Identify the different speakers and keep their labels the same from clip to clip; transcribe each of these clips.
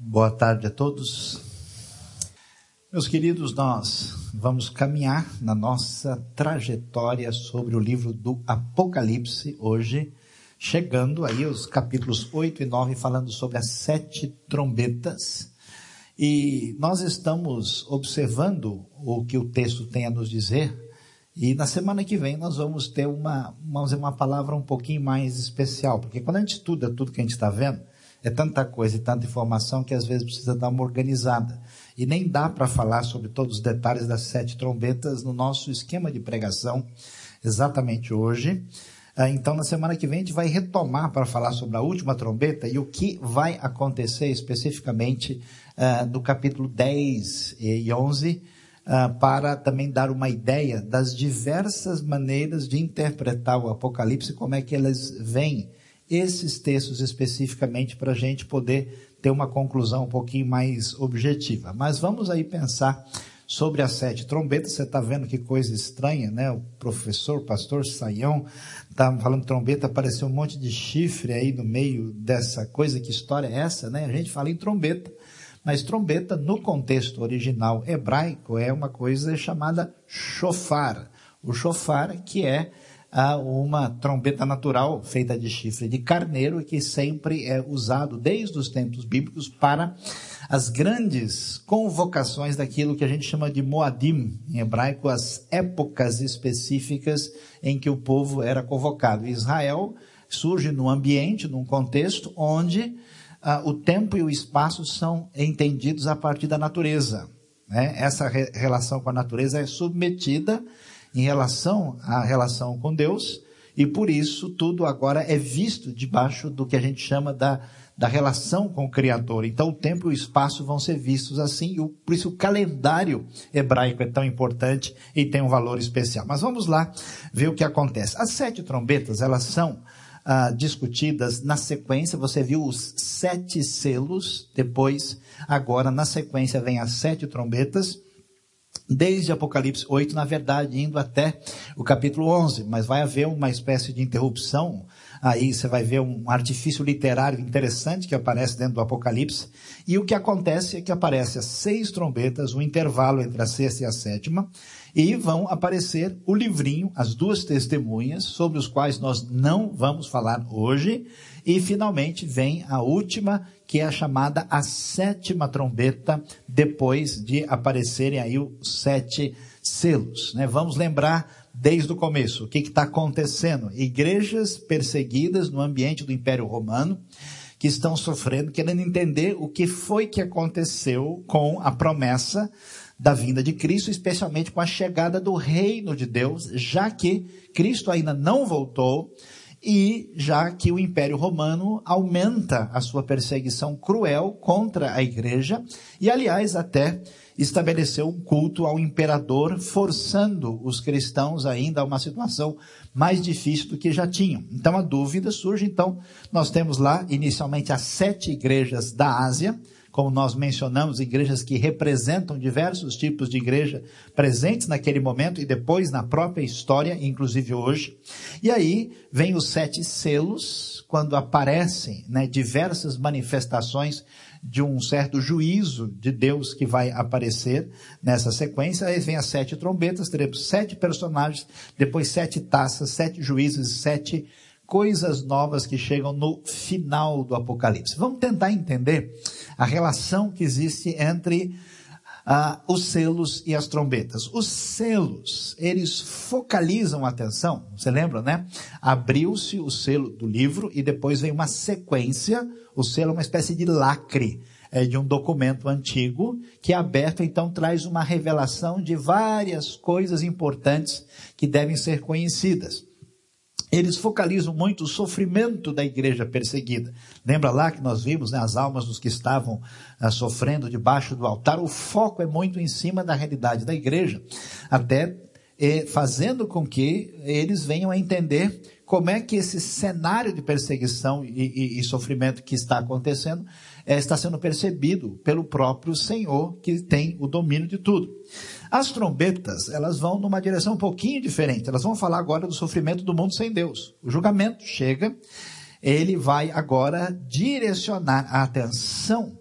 Speaker 1: Boa tarde a todos. Meus queridos, nós vamos caminhar na nossa trajetória sobre o livro do Apocalipse hoje, chegando aí aos capítulos 8 e 9, falando sobre as sete trombetas. E nós estamos observando o que o texto tem a nos dizer, e na semana que vem nós vamos ter uma, vamos uma palavra um pouquinho mais especial, porque quando a gente estuda tudo que a gente está vendo, é tanta coisa e tanta informação que às vezes precisa dar uma organizada. E nem dá para falar sobre todos os detalhes das sete trombetas no nosso esquema de pregação exatamente hoje. Ah, então, na semana que vem, a gente vai retomar para falar sobre a última trombeta e o que vai acontecer especificamente uh, do capítulo 10 e 11, uh, para também dar uma ideia das diversas maneiras de interpretar o Apocalipse, como é que elas vêm esses textos especificamente para a gente poder ter uma conclusão um pouquinho mais objetiva. Mas vamos aí pensar sobre as sete trombetas. Você está vendo que coisa estranha, né? O professor, o pastor Saião, está falando trombeta, apareceu um monte de chifre aí no meio dessa coisa. Que história é essa, né? A gente fala em trombeta. Mas trombeta, no contexto original hebraico, é uma coisa chamada shofar. O shofar, que é a uma trombeta natural feita de chifre de carneiro que sempre é usado desde os tempos bíblicos para as grandes convocações daquilo que a gente chama de Moadim, em hebraico, as épocas específicas em que o povo era convocado. Israel surge num ambiente, num contexto onde ah, o tempo e o espaço são entendidos a partir da natureza. Né? Essa re relação com a natureza é submetida em relação à relação com Deus, e por isso tudo agora é visto debaixo do que a gente chama da, da relação com o Criador. Então o tempo e o espaço vão ser vistos assim, e por isso o calendário hebraico é tão importante e tem um valor especial. Mas vamos lá ver o que acontece. As sete trombetas, elas são ah, discutidas na sequência, você viu os sete selos, depois, agora na sequência vem as sete trombetas, desde Apocalipse 8, na verdade, indo até o capítulo 11, mas vai haver uma espécie de interrupção. Aí você vai ver um artifício literário interessante que aparece dentro do Apocalipse. E o que acontece é que aparece as seis trombetas, o intervalo entre a sexta e a sétima, e vão aparecer o livrinho, as duas testemunhas, sobre os quais nós não vamos falar hoje, e finalmente vem a última, que é a chamada a sétima trombeta, depois de aparecerem aí os sete selos. Né? Vamos lembrar desde o começo o que está acontecendo. Igrejas perseguidas no ambiente do Império Romano, que estão sofrendo, querendo entender o que foi que aconteceu com a promessa da vinda de Cristo, especialmente com a chegada do reino de Deus, já que Cristo ainda não voltou e já que o Império Romano aumenta a sua perseguição cruel contra a igreja e, aliás, até estabeleceu um culto ao imperador, forçando os cristãos ainda a uma situação mais difícil do que já tinham. Então a dúvida surge. Então, nós temos lá inicialmente as sete igrejas da Ásia, como nós mencionamos, igrejas que representam diversos tipos de igreja presentes naquele momento e depois na própria história, inclusive hoje. E aí vem os sete selos, quando aparecem né, diversas manifestações de um certo juízo de Deus que vai aparecer nessa sequência. Aí vem as sete trombetas, teremos sete personagens, depois sete taças, sete juízes, sete coisas novas que chegam no final do Apocalipse. Vamos tentar entender a relação que existe entre ah, os selos e as trombetas. Os selos, eles focalizam a atenção, você lembra, né? Abriu-se o selo do livro e depois vem uma sequência, o selo é uma espécie de lacre, é, de um documento antigo, que é aberto, então traz uma revelação de várias coisas importantes que devem ser conhecidas eles focalizam muito o sofrimento da igreja perseguida. Lembra lá que nós vimos né, as almas dos que estavam ah, sofrendo debaixo do altar? O foco é muito em cima da realidade da igreja, até eh, fazendo com que eles venham a entender como é que esse cenário de perseguição e, e, e sofrimento que está acontecendo eh, está sendo percebido pelo próprio Senhor, que tem o domínio de tudo. As trombetas, elas vão numa direção um pouquinho diferente. Elas vão falar agora do sofrimento do mundo sem Deus. O julgamento chega, ele vai agora direcionar a atenção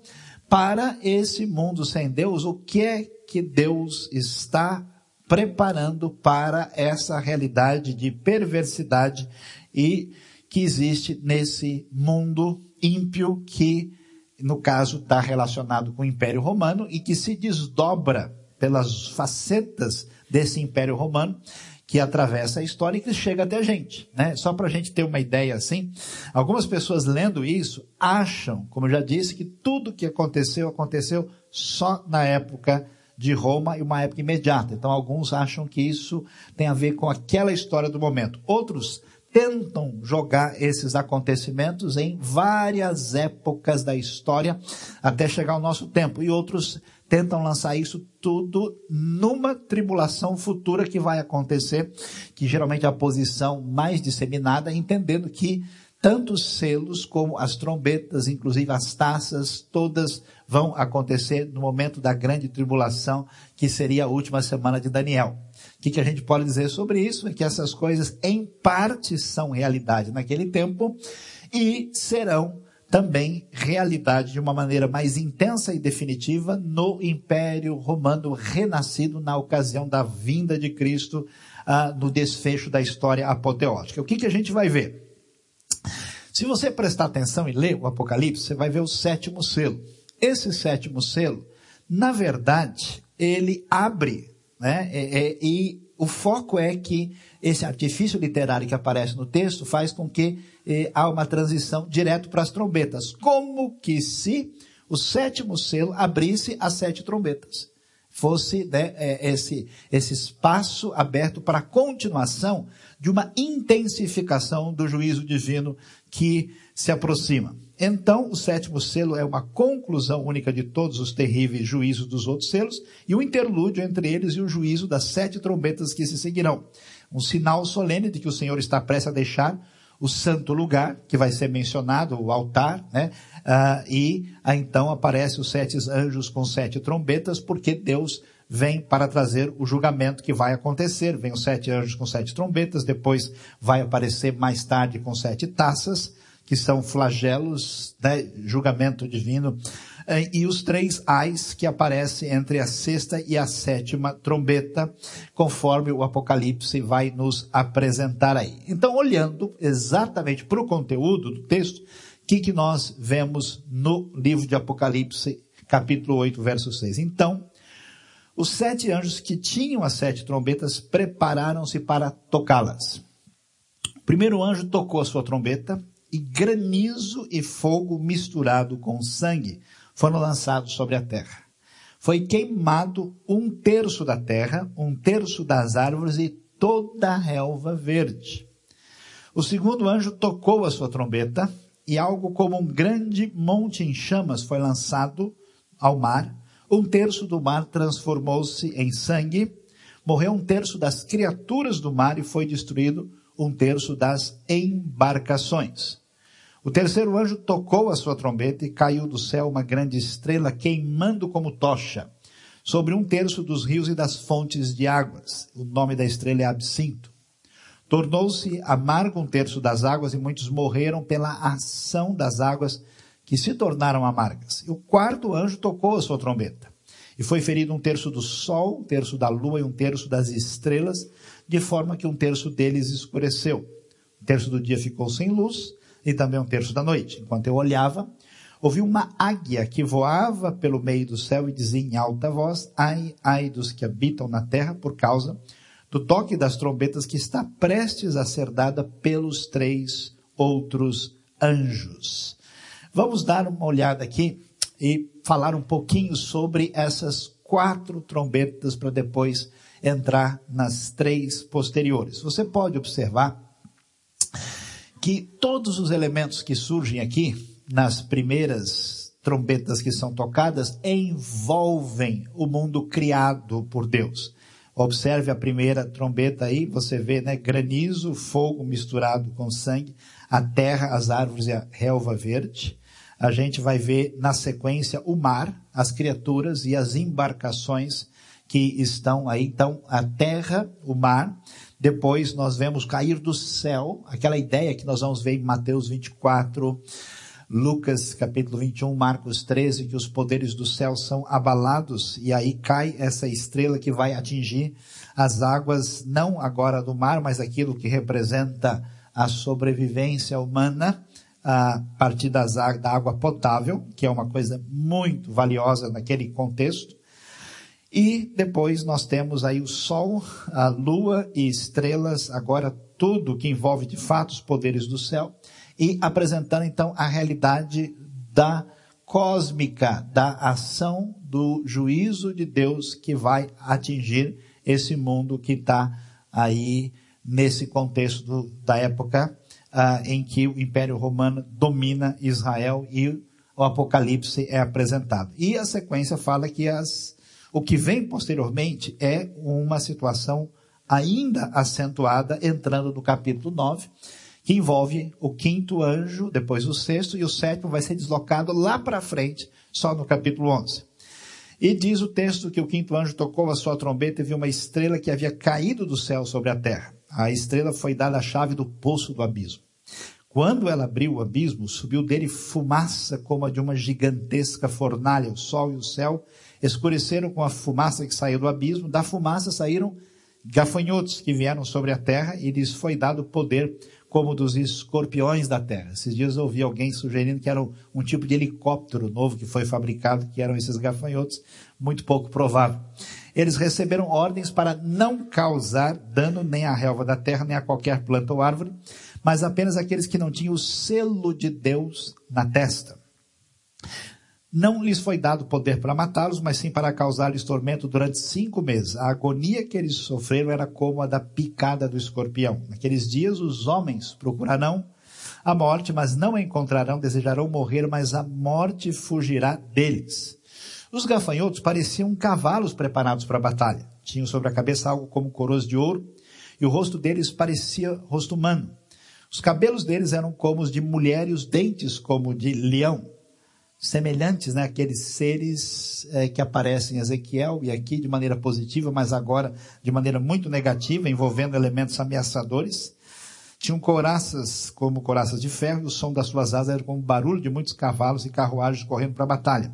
Speaker 1: para esse mundo sem Deus, o que é que Deus está preparando para essa realidade de perversidade e que existe nesse mundo ímpio que, no caso, está relacionado com o Império Romano e que se desdobra pelas facetas desse Império Romano que atravessa a história e que chega até a gente, né? Só para a gente ter uma ideia assim, algumas pessoas lendo isso acham, como eu já disse, que tudo que aconteceu aconteceu só na época de Roma e uma época imediata. Então alguns acham que isso tem a ver com aquela história do momento. Outros tentam jogar esses acontecimentos em várias épocas da história até chegar ao nosso tempo. E outros tentam lançar isso tudo numa tribulação futura que vai acontecer, que geralmente é a posição mais disseminada, entendendo que tanto os selos como as trombetas, inclusive as taças, todas vão acontecer no momento da grande tribulação, que seria a última semana de Daniel. O que, que a gente pode dizer sobre isso? É que essas coisas, em parte, são realidade naquele tempo e serão também realidade de uma maneira mais intensa e definitiva no Império Romano renascido na ocasião da vinda de Cristo ah, no desfecho da história apoteótica. O que, que a gente vai ver? Se você prestar atenção e ler o Apocalipse, você vai ver o sétimo selo. Esse sétimo selo, na verdade, ele abre, né? É, é, e o foco é que esse artifício literário que aparece no texto faz com que eh, há uma transição direto para as trombetas, como que se o sétimo selo abrisse as sete trombetas. Fosse né, eh, esse, esse espaço aberto para a continuação de uma intensificação do juízo divino que se aproxima. Então, o sétimo selo é uma conclusão única de todos os terríveis juízos dos outros selos e o um interlúdio entre eles e o juízo das sete trombetas que se seguirão. Um sinal solene de que o Senhor está prestes a deixar o santo lugar, que vai ser mencionado, o altar, né? Ah, e ah, então aparece os sete anjos com sete trombetas, porque Deus vem para trazer o julgamento que vai acontecer. Vem os sete anjos com sete trombetas, depois vai aparecer mais tarde com sete taças, que são flagelos, né? julgamento divino, eh, e os três ais que aparecem entre a sexta e a sétima trombeta, conforme o Apocalipse vai nos apresentar aí. Então, olhando exatamente para o conteúdo do texto, que, que nós vemos no livro de Apocalipse, capítulo 8, verso 6. Então, os sete anjos que tinham as sete trombetas prepararam-se para tocá-las. O primeiro anjo tocou a sua trombeta e granizo e fogo misturado com sangue foram lançados sobre a terra. Foi queimado um terço da terra, um terço das árvores e toda a relva verde. O segundo anjo tocou a sua trombeta e algo como um grande monte em chamas foi lançado ao mar. Um terço do mar transformou-se em sangue. Morreu um terço das criaturas do mar e foi destruído um terço das embarcações. O terceiro anjo tocou a sua trombeta e caiu do céu uma grande estrela queimando como tocha sobre um terço dos rios e das fontes de águas. O nome da estrela é Absinto. Tornou-se amargo um terço das águas e muitos morreram pela ação das águas que se tornaram amargas. E o quarto anjo tocou a sua trombeta. E foi ferido um terço do sol, um terço da lua e um terço das estrelas, de forma que um terço deles escureceu. Um terço do dia ficou sem luz e também um terço da noite. Enquanto eu olhava, ouvi uma águia que voava pelo meio do céu e dizia em alta voz, ai, ai dos que habitam na terra por causa do toque das trombetas que está prestes a ser dada pelos três outros anjos. Vamos dar uma olhada aqui e falar um pouquinho sobre essas quatro trombetas para depois entrar nas três posteriores. Você pode observar que todos os elementos que surgem aqui, nas primeiras trombetas que são tocadas, envolvem o mundo criado por Deus. Observe a primeira trombeta aí, você vê, né, granizo, fogo misturado com sangue, a terra, as árvores e a relva verde. A gente vai ver na sequência o mar, as criaturas e as embarcações que estão aí. Então, a terra, o mar, depois nós vemos cair do céu, aquela ideia que nós vamos ver em Mateus 24, Lucas capítulo 21, Marcos 13, que os poderes do céu são abalados e aí cai essa estrela que vai atingir as águas, não agora do mar, mas aquilo que representa a sobrevivência humana a partir das, da água potável, que é uma coisa muito valiosa naquele contexto. E depois nós temos aí o Sol, a Lua e estrelas, agora tudo que envolve de fato os poderes do céu, e apresentando então a realidade da cósmica, da ação do juízo de Deus que vai atingir esse mundo que está aí nesse contexto da época uh, em que o Império Romano domina Israel e o Apocalipse é apresentado. E a sequência fala que as o que vem posteriormente é uma situação ainda acentuada, entrando no capítulo 9, que envolve o quinto anjo, depois o sexto, e o sétimo vai ser deslocado lá para frente, só no capítulo 11. E diz o texto que o quinto anjo tocou a sua trombeta e viu uma estrela que havia caído do céu sobre a terra. A estrela foi dada a chave do poço do abismo. Quando ela abriu o abismo, subiu dele fumaça como a de uma gigantesca fornalha. O sol e o céu escureceram com a fumaça que saiu do abismo. Da fumaça saíram gafanhotos que vieram sobre a terra e lhes foi dado poder como dos escorpiões da terra. Esses dias eu ouvi alguém sugerindo que era um, um tipo de helicóptero novo que foi fabricado, que eram esses gafanhotos, muito pouco provável. Eles receberam ordens para não causar dano nem à relva da terra, nem a qualquer planta ou árvore, mas apenas aqueles que não tinham o selo de Deus na testa. Não lhes foi dado poder para matá-los, mas sim para causar-lhes tormento durante cinco meses. A agonia que eles sofreram era como a da picada do escorpião. Naqueles dias, os homens procurarão a morte, mas não a encontrarão, desejarão morrer, mas a morte fugirá deles. Os gafanhotos pareciam cavalos preparados para a batalha. Tinham sobre a cabeça algo como coroas de ouro, e o rosto deles parecia rosto humano. Os cabelos deles eram como os de mulher e os dentes como de leão semelhantes né, àqueles seres é, que aparecem em Ezequiel e aqui de maneira positiva, mas agora de maneira muito negativa, envolvendo elementos ameaçadores. Tinham coraças como coraças de ferro, o som das suas asas era como o barulho de muitos cavalos e carruagens correndo para a batalha.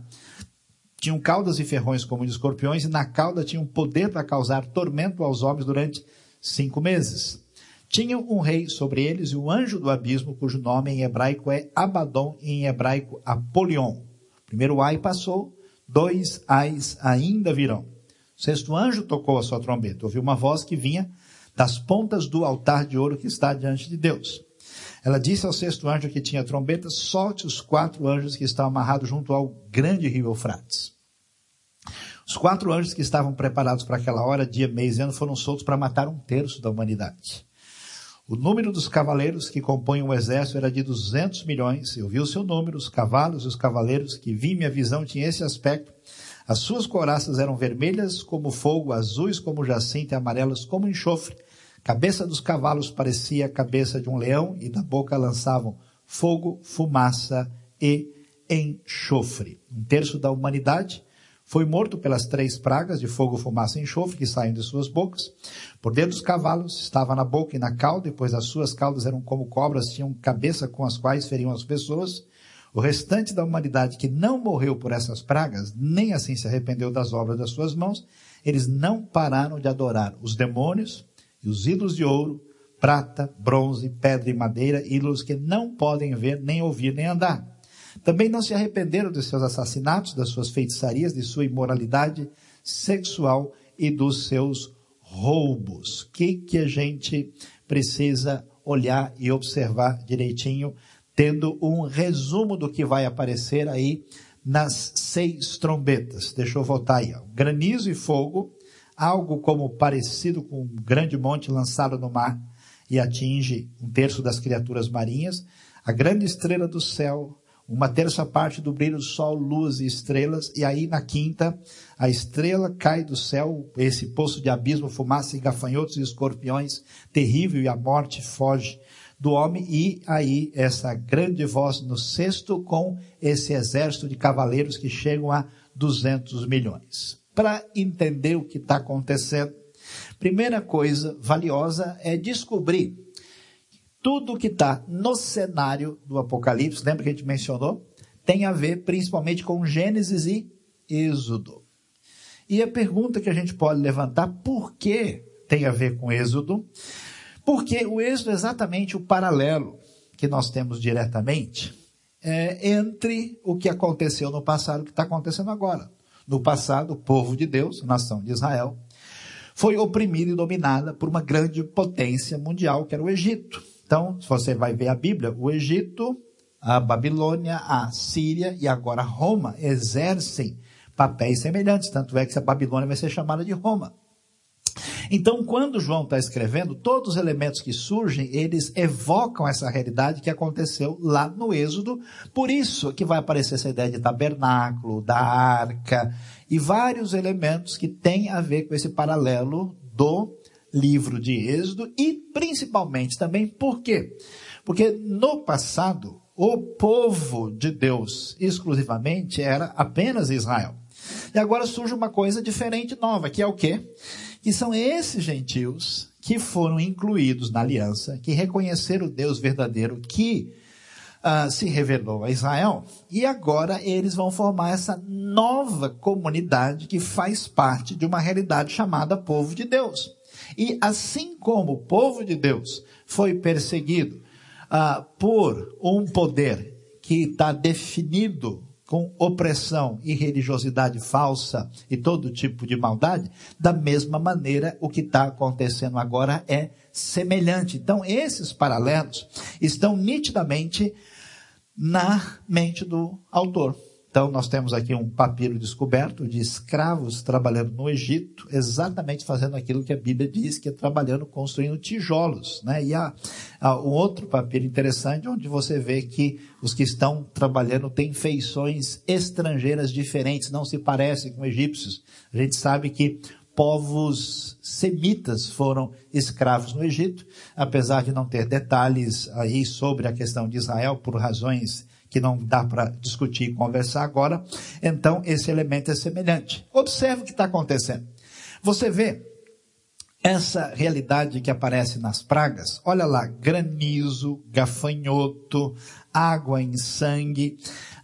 Speaker 1: Tinham caudas e ferrões como de escorpiões, e na cauda tinham poder para causar tormento aos homens durante cinco meses. Tinham um rei sobre eles e o anjo do abismo, cujo nome em hebraico é Abaddon e em hebraico Apolion. Primeiro ai passou, dois ais ainda virão. O sexto anjo tocou a sua trombeta. Ouviu uma voz que vinha das pontas do altar de ouro que está diante de Deus. Ela disse ao sexto anjo que tinha trombeta, solte os quatro anjos que estão amarrados junto ao grande rio Eufrates. Os quatro anjos que estavam preparados para aquela hora, dia, mês e ano, foram soltos para matar um terço da humanidade. O número dos cavaleiros que compõem o exército era de 200 milhões. Eu vi o seu número, os cavalos e os cavaleiros que vi minha visão tinha esse aspecto. As suas coraças eram vermelhas como fogo, azuis como jacinto e amarelas como enxofre. Cabeça dos cavalos parecia a cabeça de um leão e da boca lançavam fogo, fumaça e enxofre. Um terço da humanidade foi morto pelas três pragas de fogo, fumaça e enxofre que saem de suas bocas. Por dentro dos cavalos estava na boca e na cauda, e pois as suas caudas eram como cobras, tinham cabeça com as quais feriam as pessoas. O restante da humanidade que não morreu por essas pragas, nem assim se arrependeu das obras das suas mãos, eles não pararam de adorar os demônios e os ídolos de ouro, prata, bronze, pedra e madeira, ídolos que não podem ver, nem ouvir, nem andar. Também não se arrependeram dos seus assassinatos, das suas feitiçarias, de sua imoralidade sexual e dos seus roubos. O que, que a gente precisa olhar e observar direitinho, tendo um resumo do que vai aparecer aí nas seis trombetas. Deixa eu voltar aí. Granizo e fogo, algo como parecido com um grande monte lançado no mar e atinge um terço das criaturas marinhas. A grande estrela do céu, uma terça parte do brilho do sol, luz e estrelas, e aí na quinta, a estrela cai do céu, esse poço de abismo, fumaça e gafanhotos e escorpiões, terrível, e a morte foge do homem, e aí essa grande voz no sexto com esse exército de cavaleiros que chegam a 200 milhões. Para entender o que está acontecendo, primeira coisa valiosa é descobrir tudo que está no cenário do Apocalipse, lembra que a gente mencionou? Tem a ver principalmente com Gênesis e Êxodo. E a pergunta que a gente pode levantar, por que tem a ver com Êxodo? Porque o Êxodo é exatamente o paralelo que nós temos diretamente é, entre o que aconteceu no passado e o que está acontecendo agora. No passado, o povo de Deus, a nação de Israel, foi oprimida e dominada por uma grande potência mundial, que era o Egito. Então, se você vai ver a Bíblia, o Egito, a Babilônia, a Síria e agora Roma exercem papéis semelhantes. Tanto é que a Babilônia vai ser chamada de Roma. Então, quando João está escrevendo, todos os elementos que surgem, eles evocam essa realidade que aconteceu lá no Êxodo. Por isso que vai aparecer essa ideia de tabernáculo, da arca e vários elementos que têm a ver com esse paralelo do livro de Êxodo e principalmente também por quê? Porque no passado, o povo de Deus exclusivamente era apenas Israel. E agora surge uma coisa diferente nova, que é o quê? que são esses gentios que foram incluídos na aliança, que reconheceram o Deus verdadeiro que uh, se revelou a Israel, e agora eles vão formar essa nova comunidade que faz parte de uma realidade chamada povo de Deus. E assim como o povo de Deus foi perseguido uh, por um poder que está definido com opressão e religiosidade falsa e todo tipo de maldade, da mesma maneira o que está acontecendo agora é semelhante. Então, esses paralelos estão nitidamente na mente do autor. Então, nós temos aqui um papiro descoberto de escravos trabalhando no Egito, exatamente fazendo aquilo que a Bíblia diz, que é trabalhando, construindo tijolos. Né? E há, há um outro papiro interessante, onde você vê que os que estão trabalhando têm feições estrangeiras diferentes, não se parecem com egípcios. A gente sabe que povos semitas foram escravos no Egito, apesar de não ter detalhes aí sobre a questão de Israel por razões que não dá para discutir e conversar agora. Então, esse elemento é semelhante. Observe o que está acontecendo. Você vê essa realidade que aparece nas pragas. Olha lá, granizo, gafanhoto, água em sangue.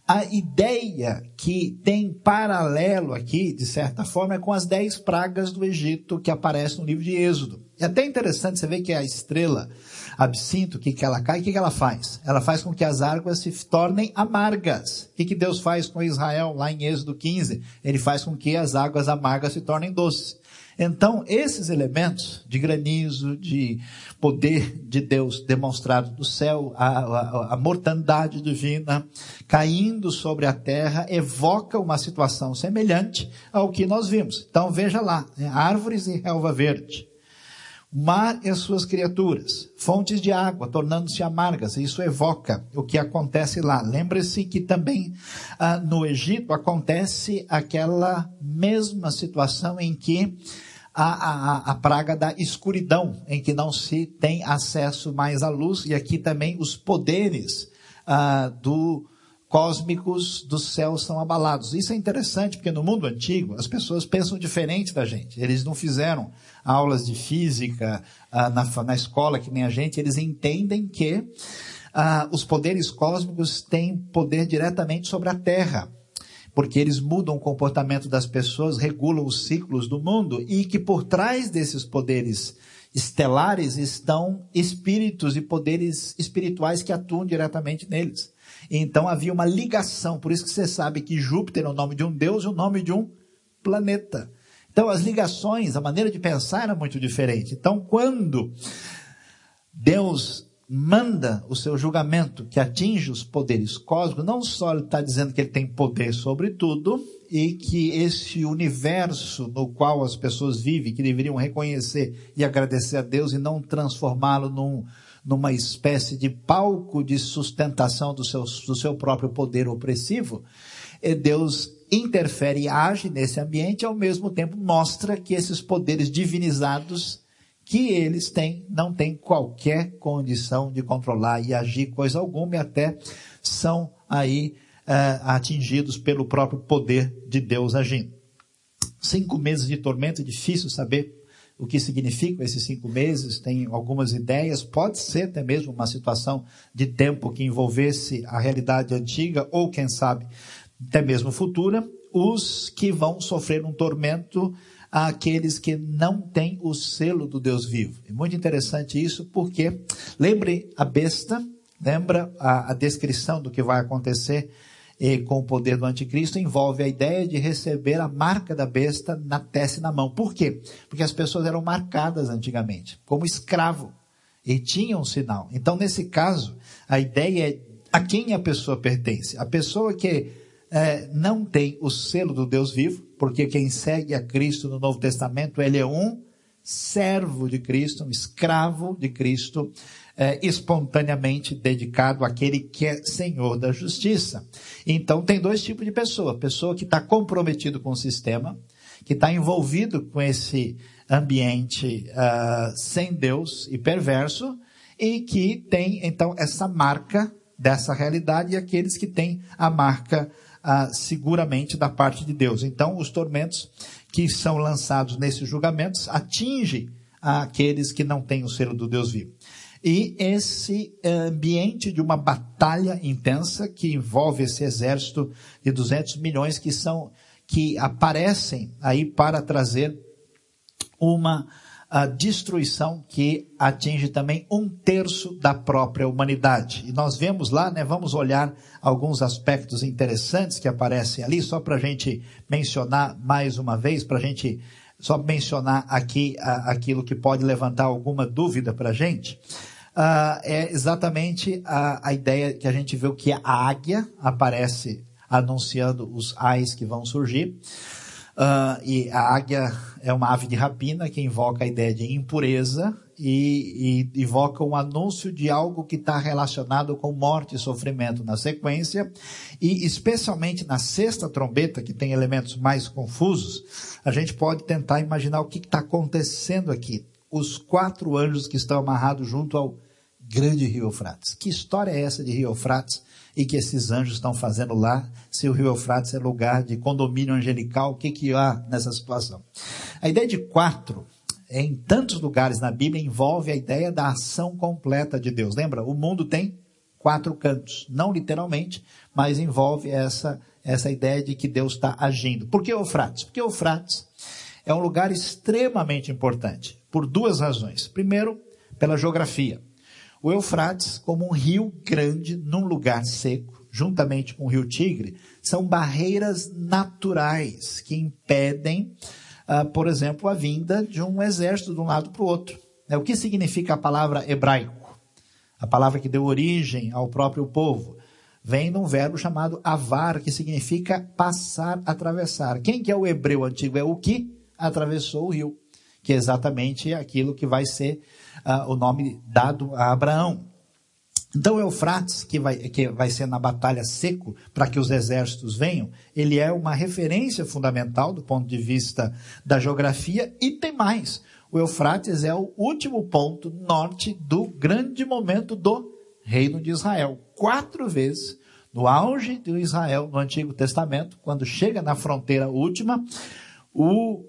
Speaker 1: A ideia que tem paralelo aqui, de certa forma, é com as dez pragas do Egito que aparecem no livro de Êxodo. É até interessante você ver que a estrela absinto, o que, que ela cai, o que, que ela faz? Ela faz com que as águas se tornem amargas. O que, que Deus faz com Israel lá em Êxodo 15? Ele faz com que as águas amargas se tornem doces. Então, esses elementos de granizo, de poder de Deus demonstrado do céu, a, a, a, mortandade divina caindo sobre a terra, evoca uma situação semelhante ao que nós vimos. Então, veja lá, né? árvores e relva verde mar e as suas criaturas, fontes de água tornando-se amargas, isso evoca o que acontece lá. Lembre-se que também ah, no Egito acontece aquela mesma situação em que a, a, a praga da escuridão, em que não se tem acesso mais à luz, e aqui também os poderes ah, do cósmicos do céu são abalados. Isso é interessante porque no mundo antigo as pessoas pensam diferente da gente. Eles não fizeram aulas de física ah, na, na escola que nem a gente. Eles entendem que ah, os poderes cósmicos têm poder diretamente sobre a Terra. Porque eles mudam o comportamento das pessoas, regulam os ciclos do mundo e que por trás desses poderes estelares estão espíritos e poderes espirituais que atuam diretamente neles. Então havia uma ligação, por isso que você sabe que Júpiter é o nome de um deus e o nome de um planeta. Então as ligações, a maneira de pensar era muito diferente. Então quando Deus manda o seu julgamento que atinge os poderes cósmicos, não só ele está dizendo que ele tem poder sobre tudo e que esse universo no qual as pessoas vivem, que deveriam reconhecer e agradecer a Deus e não transformá-lo num, numa espécie de palco de sustentação do seu, do seu próprio poder opressivo, e Deus interfere e age nesse ambiente, ao mesmo tempo mostra que esses poderes divinizados que eles têm, não têm qualquer condição de controlar e agir coisa alguma, e até são aí uh, atingidos pelo próprio poder de Deus agindo. Cinco meses de tormento, é difícil saber o que significam esses cinco meses, tem algumas ideias, pode ser até mesmo uma situação de tempo que envolvesse a realidade antiga ou, quem sabe, até mesmo futura, os que vão sofrer um tormento àqueles que não têm o selo do Deus vivo. É muito interessante isso porque, lembre a besta, lembra a, a descrição do que vai acontecer e com o poder do anticristo envolve a ideia de receber a marca da besta na testa e na mão. Por quê? Porque as pessoas eram marcadas antigamente como escravo e tinham um sinal. Então, nesse caso, a ideia é a quem a pessoa pertence. A pessoa que é, não tem o selo do Deus vivo, porque quem segue a Cristo no Novo Testamento, ele é um servo de Cristo, um escravo de Cristo, é, espontaneamente dedicado àquele que é Senhor da justiça. Então, tem dois tipos de pessoa: pessoa que está comprometido com o sistema, que está envolvido com esse ambiente uh, sem Deus e perverso, e que tem, então, essa marca dessa realidade, e aqueles que têm a marca uh, seguramente da parte de Deus. Então, os tormentos que são lançados nesses julgamentos atingem aqueles que não têm o selo do Deus vivo. E esse ambiente de uma batalha intensa que envolve esse exército de 200 milhões que são, que aparecem aí para trazer uma a destruição que atinge também um terço da própria humanidade. E nós vemos lá, né, vamos olhar alguns aspectos interessantes que aparecem ali, só para a gente mencionar mais uma vez, para a gente só mencionar aqui a, aquilo que pode levantar alguma dúvida para a gente. Uh, é exatamente a, a ideia que a gente viu que a águia aparece anunciando os ais que vão surgir. Uh, e a águia é uma ave de rapina que invoca a ideia de impureza e, e invoca um anúncio de algo que está relacionado com morte e sofrimento na sequência. E especialmente na sexta trombeta, que tem elementos mais confusos, a gente pode tentar imaginar o que está acontecendo aqui. Os quatro anjos que estão amarrados junto ao grande rio Eufrates. Que história é essa de rio Eufrates? e que esses anjos estão fazendo lá, se o rio Eufrates é lugar de condomínio angelical, o que, que há nessa situação? A ideia de quatro, em tantos lugares na Bíblia, envolve a ideia da ação completa de Deus. Lembra? O mundo tem quatro cantos, não literalmente, mas envolve essa, essa ideia de que Deus está agindo. Por que Eufrates? Porque Eufrates é um lugar extremamente importante, por duas razões. Primeiro, pela geografia. O Eufrates, como um rio grande num lugar seco, juntamente com o rio Tigre, são barreiras naturais que impedem, uh, por exemplo, a vinda de um exército de um lado para o outro. É, o que significa a palavra hebraico? A palavra que deu origem ao próprio povo vem de um verbo chamado avar, que significa passar, atravessar. Quem que é o hebreu antigo? É o que atravessou o rio, que é exatamente aquilo que vai ser uh, o nome dado a Abraão. Então, Eufrates, que vai, que vai ser na batalha seco para que os exércitos venham, ele é uma referência fundamental do ponto de vista da geografia e tem mais. O Eufrates é o último ponto norte do grande momento do reino de Israel. Quatro vezes, no auge de Israel, no Antigo Testamento, quando chega na fronteira última, o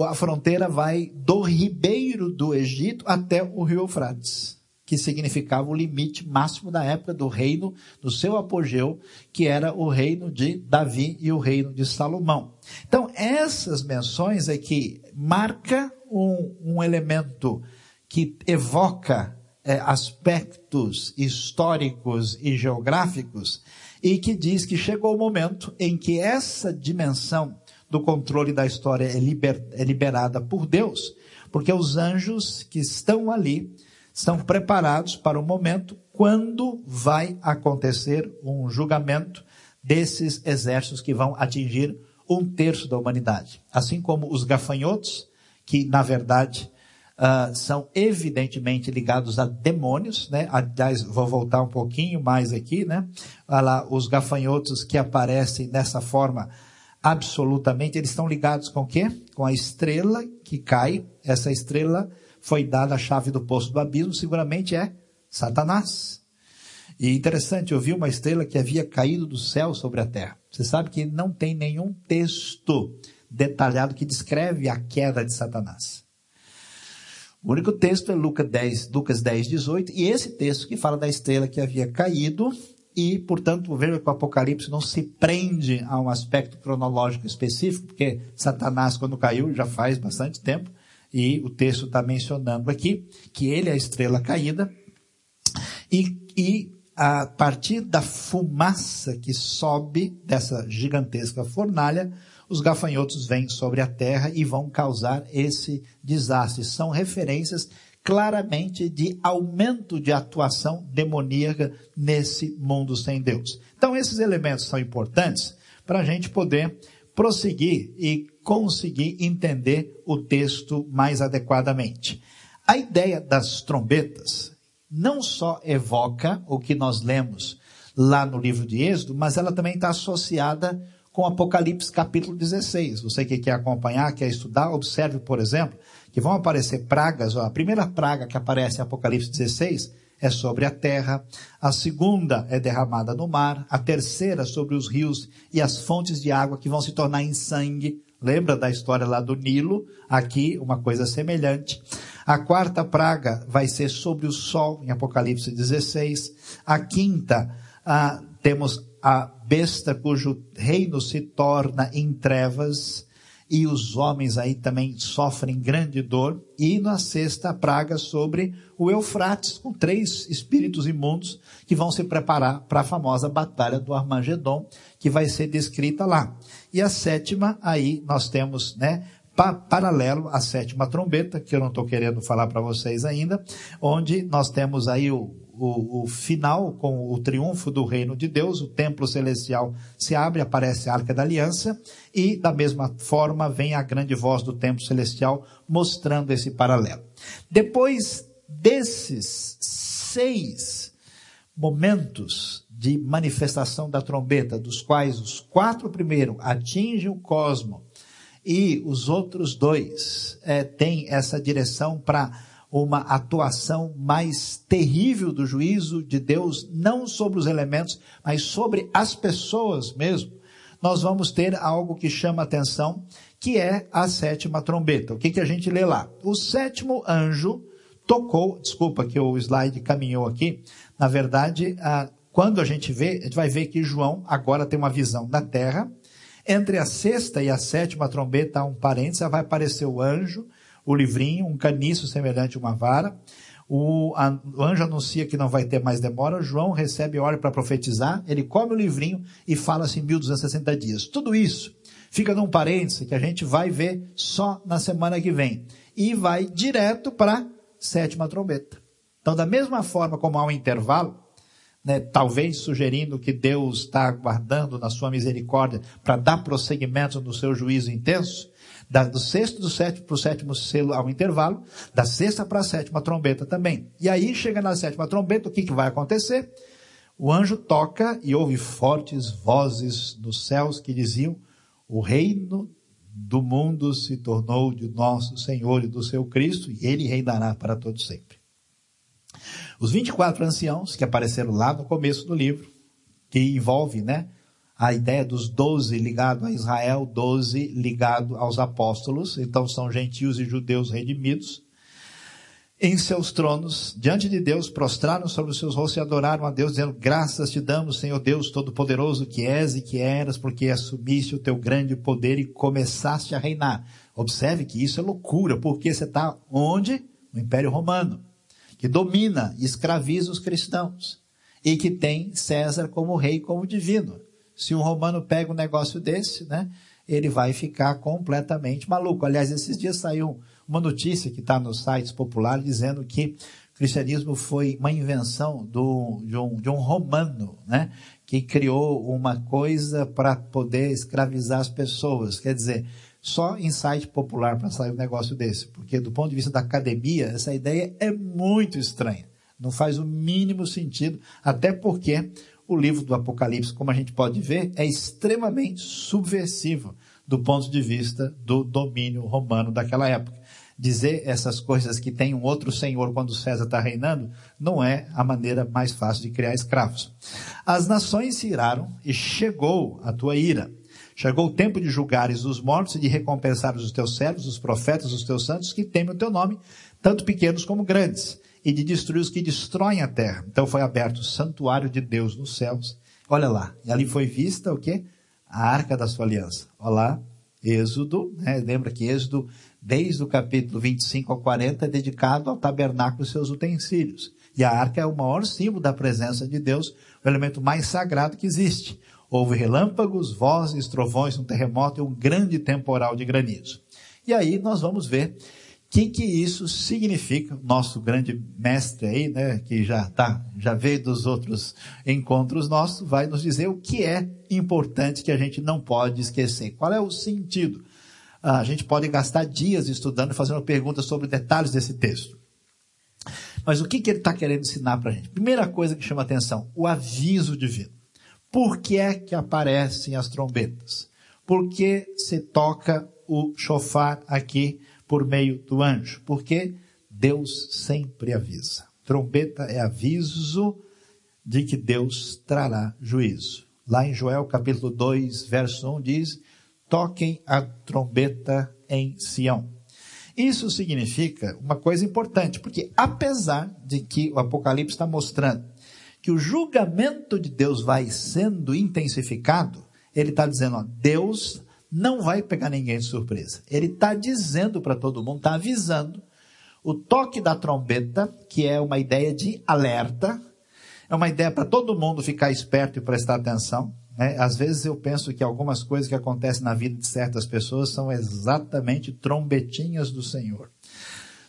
Speaker 1: a fronteira vai do ribeiro do Egito até o rio Eufrates, que significava o limite máximo da época do reino, do seu apogeu, que era o reino de Davi e o reino de Salomão. Então, essas menções é que marca um, um elemento que evoca é, aspectos históricos e geográficos e que diz que chegou o momento em que essa dimensão do controle da história é, liber, é liberada por Deus, porque os anjos que estão ali estão preparados para o momento quando vai acontecer um julgamento desses exércitos que vão atingir um terço da humanidade. Assim como os gafanhotos, que na verdade uh, são evidentemente ligados a demônios, né? Aliás, vou voltar um pouquinho mais aqui, né? Olha lá, os gafanhotos que aparecem dessa forma absolutamente, eles estão ligados com o quê? Com a estrela que cai. Essa estrela foi dada a chave do poço do abismo, seguramente é Satanás. E interessante, eu vi uma estrela que havia caído do céu sobre a terra. Você sabe que não tem nenhum texto detalhado que descreve a queda de Satanás. O único texto é Lucas 10, Lucas 10, 18, e esse texto que fala da estrela que havia caído, e, portanto, veja que o Apocalipse não se prende a um aspecto cronológico específico, porque Satanás, quando caiu, já faz bastante tempo, e o texto está mencionando aqui que ele é a estrela caída, e, e a partir da fumaça que sobe dessa gigantesca fornalha, os gafanhotos vêm sobre a terra e vão causar esse desastre. São referências claramente de aumento de atuação demoníaca nesse mundo sem Deus. Então, esses elementos são importantes para a gente poder prosseguir e conseguir entender o texto mais adequadamente. A ideia das trombetas não só evoca o que nós lemos lá no livro de Êxodo, mas ela também está associada com Apocalipse capítulo 16. Você que quer acompanhar, quer estudar, observe, por exemplo, que vão aparecer pragas. Ó, a primeira praga que aparece em Apocalipse 16 é sobre a terra, a segunda é derramada no mar, a terceira sobre os rios e as fontes de água que vão se tornar em sangue. Lembra da história lá do Nilo? Aqui, uma coisa semelhante. A quarta praga vai ser sobre o sol, em Apocalipse 16. A quinta, ah, temos a besta cujo reino se torna em trevas e os homens aí também sofrem grande dor. E na sexta praga sobre o Eufrates, com três espíritos imundos que vão se preparar para a famosa batalha do Armagedon, que vai ser descrita lá. E a sétima, aí nós temos, né, pa paralelo à sétima trombeta, que eu não estou querendo falar para vocês ainda, onde nós temos aí o, o, o, final com o triunfo do reino de Deus, o templo celestial se abre, aparece a arca da aliança, e da mesma forma vem a grande voz do templo celestial mostrando esse paralelo. Depois desses seis momentos de manifestação da trombeta, dos quais os quatro primeiros atingem o cosmo, e os outros dois é, têm essa direção para uma atuação mais terrível do juízo de Deus, não sobre os elementos, mas sobre as pessoas mesmo, nós vamos ter algo que chama atenção, que é a sétima trombeta. O que, que a gente lê lá? O sétimo anjo tocou, desculpa que o slide caminhou aqui, na verdade, quando a gente vê, a gente vai ver que João agora tem uma visão da terra, entre a sexta e a sétima trombeta há um parênteses, vai aparecer o anjo, o livrinho, um caniço semelhante a uma vara. O, a, o, anjo anuncia que não vai ter mais demora. João recebe ordem para profetizar. Ele come o livrinho e fala assim: 1260 dias. Tudo isso fica num parêntese que a gente vai ver só na semana que vem. E vai direto para a sétima trombeta. Então, da mesma forma como há um intervalo, né, talvez sugerindo que Deus está aguardando na sua misericórdia para dar prosseguimento no seu juízo intenso, da, do sexto do sétimo para o sétimo selo há um intervalo, da sexta para a sétima trombeta também. E aí chega na sétima trombeta, o que, que vai acontecer? O anjo toca e ouve fortes vozes nos céus que diziam: O reino do mundo se tornou de nosso Senhor e do seu Cristo, e ele reinará para todo sempre. Os 24 anciãos que apareceram lá no começo do livro, que envolve, né, a ideia dos doze ligado a Israel, doze ligado aos apóstolos, então são gentios e judeus redimidos, em seus tronos, diante de Deus, prostraram sobre os seus rostos e adoraram a Deus, dizendo, graças te damos, Senhor Deus Todo-Poderoso, que és e que eras, porque assumiste o teu grande poder e começaste a reinar. Observe que isso é loucura, porque você está onde? No Império Romano, que domina e escraviza os cristãos, e que tem César como rei, como divino. Se um romano pega um negócio desse, né, ele vai ficar completamente maluco. Aliás, esses dias saiu uma notícia que está nos sites populares dizendo que o cristianismo foi uma invenção do, de, um, de um romano, né, que criou uma coisa para poder escravizar as pessoas. Quer dizer, só em site popular para sair um negócio desse, porque do ponto de vista da academia, essa ideia é muito estranha. Não faz o mínimo sentido, até porque o livro do Apocalipse, como a gente pode ver, é extremamente subversivo do ponto de vista do domínio romano daquela época. Dizer essas coisas que tem um outro senhor quando César está reinando não é a maneira mais fácil de criar escravos. As nações se iraram e chegou a tua ira. Chegou o tempo de julgares os mortos e de recompensar os teus servos, os profetas, os teus santos, que temem o teu nome, tanto pequenos como grandes, e de destruir os que destroem a terra. Então foi aberto o santuário de Deus nos céus. Olha lá, e ali foi vista o quê? A arca da sua aliança. Olha lá, Êxodo, né? lembra que Êxodo, desde o capítulo 25 ao 40, é dedicado ao tabernáculo e seus utensílios. E a arca é o maior símbolo da presença de Deus, o elemento mais sagrado que existe. Houve relâmpagos, vozes, trovões, um terremoto e um grande temporal de granizo. E aí nós vamos ver que, que isso significa. Nosso grande mestre aí, né, que já tá, já veio dos outros encontros nossos, vai nos dizer o que é importante que a gente não pode esquecer. Qual é o sentido? Ah, a gente pode gastar dias estudando fazendo perguntas sobre detalhes desse texto. Mas o que, que ele está querendo ensinar para a gente? Primeira coisa que chama atenção, o aviso divino. Por que é que aparecem as trombetas? Por que se toca o chofar aqui por meio do anjo? Porque Deus sempre avisa. Trombeta é aviso de que Deus trará juízo. Lá em Joel capítulo 2, verso 1 diz: Toquem a trombeta em Sião. Isso significa uma coisa importante, porque apesar de que o Apocalipse está mostrando que o julgamento de Deus vai sendo intensificado, ele está dizendo, ó, Deus não vai pegar ninguém de surpresa. Ele está dizendo para todo mundo, está avisando. O toque da trombeta, que é uma ideia de alerta, é uma ideia para todo mundo ficar esperto e prestar atenção. Né? Às vezes eu penso que algumas coisas que acontecem na vida de certas pessoas são exatamente trombetinhas do Senhor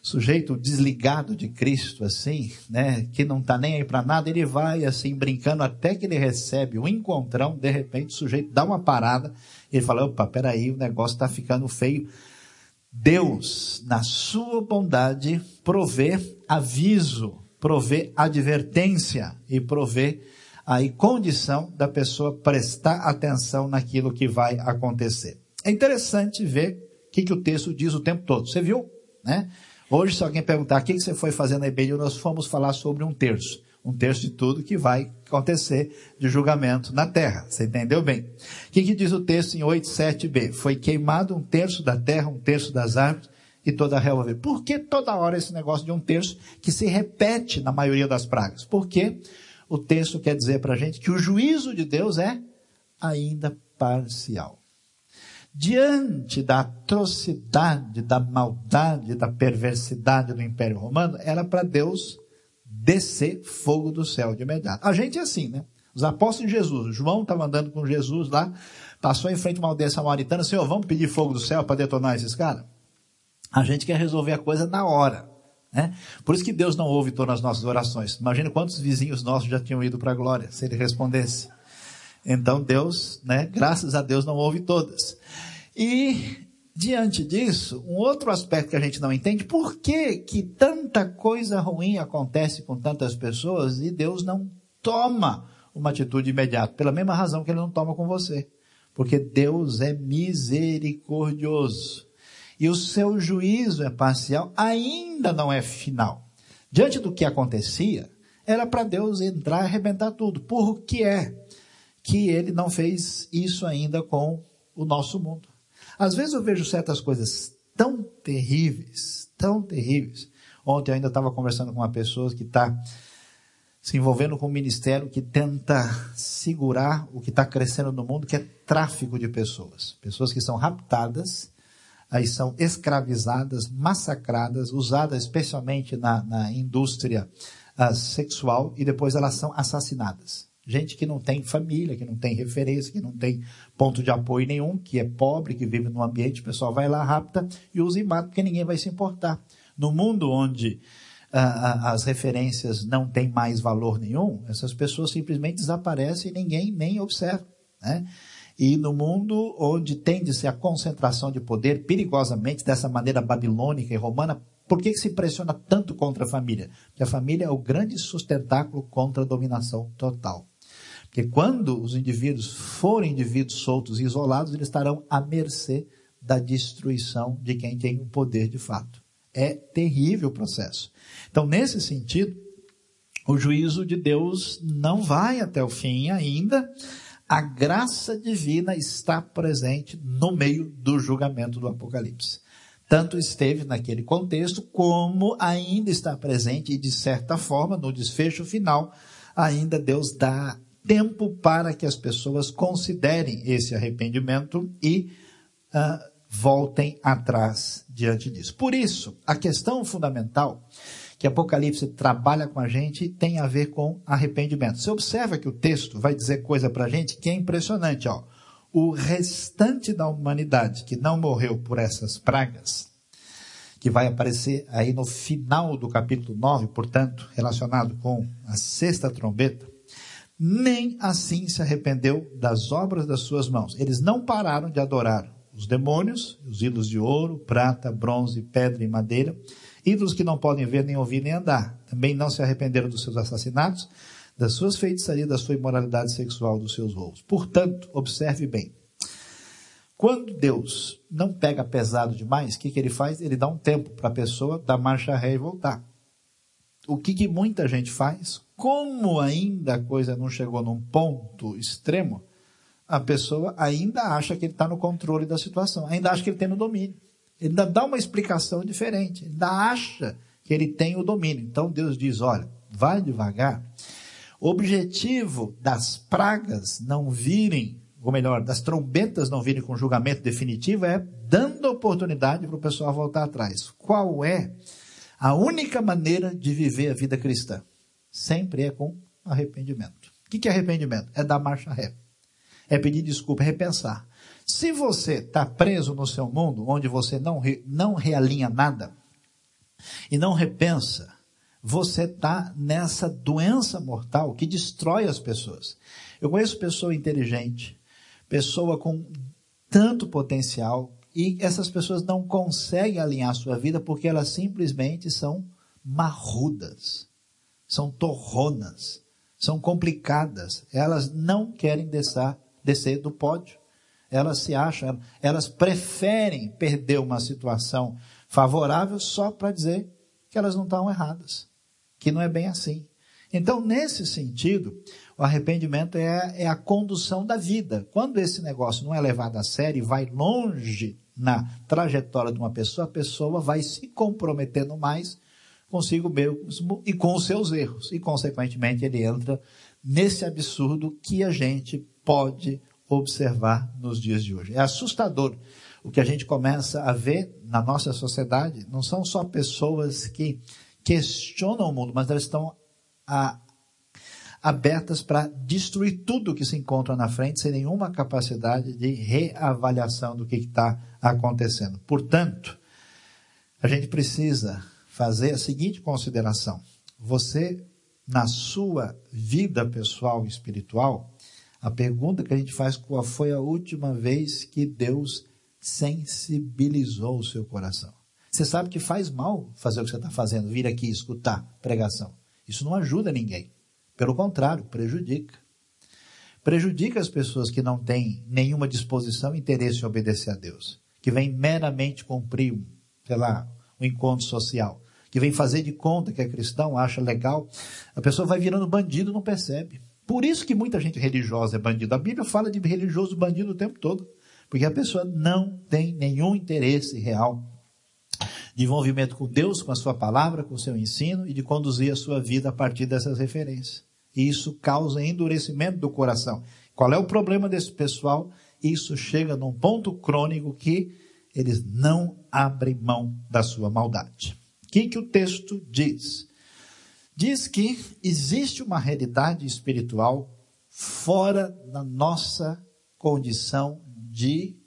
Speaker 1: sujeito desligado de Cristo, assim, né, que não está nem aí para nada, ele vai assim brincando até que ele recebe um encontrão, de repente o sujeito dá uma parada, ele fala, opa, peraí, o negócio está ficando feio. Deus, na sua bondade, provê aviso, provê advertência e provê aí condição da pessoa prestar atenção naquilo que vai acontecer. É interessante ver o que, que o texto diz o tempo todo. Você viu, né? Hoje, se alguém perguntar o que você foi fazer na IBNU, nós fomos falar sobre um terço. Um terço de tudo que vai acontecer de julgamento na terra. Você entendeu bem? O que, que diz o texto em 8.7b? Foi queimado um terço da terra, um terço das árvores e toda a relva verde. Por que toda hora esse negócio de um terço que se repete na maioria das pragas? Porque o texto quer dizer para a gente que o juízo de Deus é ainda parcial diante da atrocidade, da maldade, da perversidade do Império Romano, era para Deus descer fogo do céu de imediato. A gente é assim, né? Os apóstolos de Jesus, João estava andando com Jesus lá, passou em frente a uma aldeia samaritana, Senhor, vamos pedir fogo do céu para detonar esses caras? A gente quer resolver a coisa na hora. Né? Por isso que Deus não ouve todas as nossas orações. Imagina quantos vizinhos nossos já tinham ido para a glória, se ele respondesse. Então Deus, né, graças a Deus não ouve todas. E diante disso, um outro aspecto que a gente não entende, por que que tanta coisa ruim acontece com tantas pessoas e Deus não toma uma atitude imediata? Pela mesma razão que ele não toma com você. Porque Deus é misericordioso. E o seu juízo é parcial, ainda não é final. Diante do que acontecia, era para Deus entrar e arrebentar tudo. Por que é? Que ele não fez isso ainda com o nosso mundo. Às vezes eu vejo certas coisas tão terríveis, tão terríveis. Ontem eu ainda estava conversando com uma pessoa que está se envolvendo com um ministério que tenta segurar o que está crescendo no mundo, que é tráfico de pessoas. Pessoas que são raptadas, aí são escravizadas, massacradas, usadas especialmente na, na indústria uh, sexual e depois elas são assassinadas. Gente que não tem família, que não tem referência, que não tem ponto de apoio nenhum, que é pobre, que vive num ambiente, o pessoal vai lá, rapta e usa e mata, porque ninguém vai se importar. No mundo onde ah, as referências não têm mais valor nenhum, essas pessoas simplesmente desaparecem e ninguém nem observa. Né? E no mundo onde tende-se a concentração de poder perigosamente dessa maneira babilônica e romana, por que se pressiona tanto contra a família? Porque a família é o grande sustentáculo contra a dominação total. Porque quando os indivíduos forem indivíduos soltos e isolados, eles estarão à mercê da destruição de quem tem o poder de fato. É terrível o processo. Então, nesse sentido, o juízo de Deus não vai até o fim ainda, A graça divina está presente no meio do julgamento do Apocalipse. Tanto esteve naquele contexto, como ainda está presente, e de certa forma, no desfecho final, ainda Deus dá tempo para que as pessoas considerem esse arrependimento e uh, voltem atrás diante disso. Por isso, a questão fundamental que Apocalipse trabalha com a gente tem a ver com arrependimento. Você observa que o texto vai dizer coisa para a gente que é impressionante, ó. O restante da humanidade que não morreu por essas pragas, que vai aparecer aí no final do capítulo 9, portanto, relacionado com a sexta trombeta, nem assim se arrependeu das obras das suas mãos. Eles não pararam de adorar os demônios, os ídolos de ouro, prata, bronze, pedra e madeira, ídolos que não podem ver, nem ouvir, nem andar. Também não se arrependeram dos seus assassinatos, das suas feitiçarias, da sua imoralidade sexual, dos seus roubos. Portanto, observe bem. Quando Deus não pega pesado demais, o que, que ele faz? Ele dá um tempo para a pessoa dar marcha ré e voltar. O que, que muita gente faz? Como ainda a coisa não chegou num ponto extremo, a pessoa ainda acha que ele está no controle da situação, ainda acha que ele tem no domínio. Ele ainda dá uma explicação diferente, ainda acha que ele tem o domínio. Então Deus diz: olha, vai devagar. O objetivo das pragas não virem, ou melhor, das trombetas não virem com julgamento definitivo é dando oportunidade para o pessoal voltar atrás. Qual é a única maneira de viver a vida cristã? Sempre é com arrependimento. O que é arrependimento? É dar marcha ré é pedir desculpa, é repensar. Se você está preso no seu mundo, onde você não, não realinha nada e não repensa, você está nessa doença mortal que destrói as pessoas. Eu conheço pessoa inteligente, pessoa com tanto potencial, e essas pessoas não conseguem alinhar sua vida porque elas simplesmente são marrudas, são torronas, são complicadas, elas não querem deixar descer do pódio. Elas se acham, elas preferem perder uma situação favorável só para dizer que elas não estão erradas, que não é bem assim. Então, nesse sentido, o arrependimento é, é a condução da vida. Quando esse negócio não é levado a sério e vai longe na trajetória de uma pessoa, a pessoa vai se comprometendo mais consigo mesmo e com os seus erros. E, consequentemente, ele entra nesse absurdo que a gente pode observar nos dias de hoje. É assustador o que a gente começa a ver na nossa sociedade. Não são só pessoas que questionam o mundo, mas elas estão a, abertas para destruir tudo que se encontra na frente sem nenhuma capacidade de reavaliação do que está acontecendo. Portanto, a gente precisa fazer a seguinte consideração: você, na sua vida pessoal e espiritual, a pergunta que a gente faz, qual foi a última vez que Deus sensibilizou o seu coração? Você sabe que faz mal fazer o que você está fazendo, vir aqui escutar pregação. Isso não ajuda ninguém. Pelo contrário, prejudica. Prejudica as pessoas que não têm nenhuma disposição e interesse em obedecer a Deus. Que vem meramente cumprir, sei lá, um encontro social. Que vem fazer de conta que é cristão, acha legal. A pessoa vai virando bandido não percebe. Por isso que muita gente religiosa é bandido. A Bíblia fala de religioso bandido o tempo todo. Porque a pessoa não tem nenhum interesse real de envolvimento com Deus, com a sua palavra, com o seu ensino e de conduzir a sua vida a partir dessas referências. E isso causa endurecimento do coração. Qual é o problema desse pessoal? Isso chega num ponto crônico que eles não abrem mão da sua maldade. O que, que o texto diz? diz que existe uma realidade espiritual fora da nossa condição de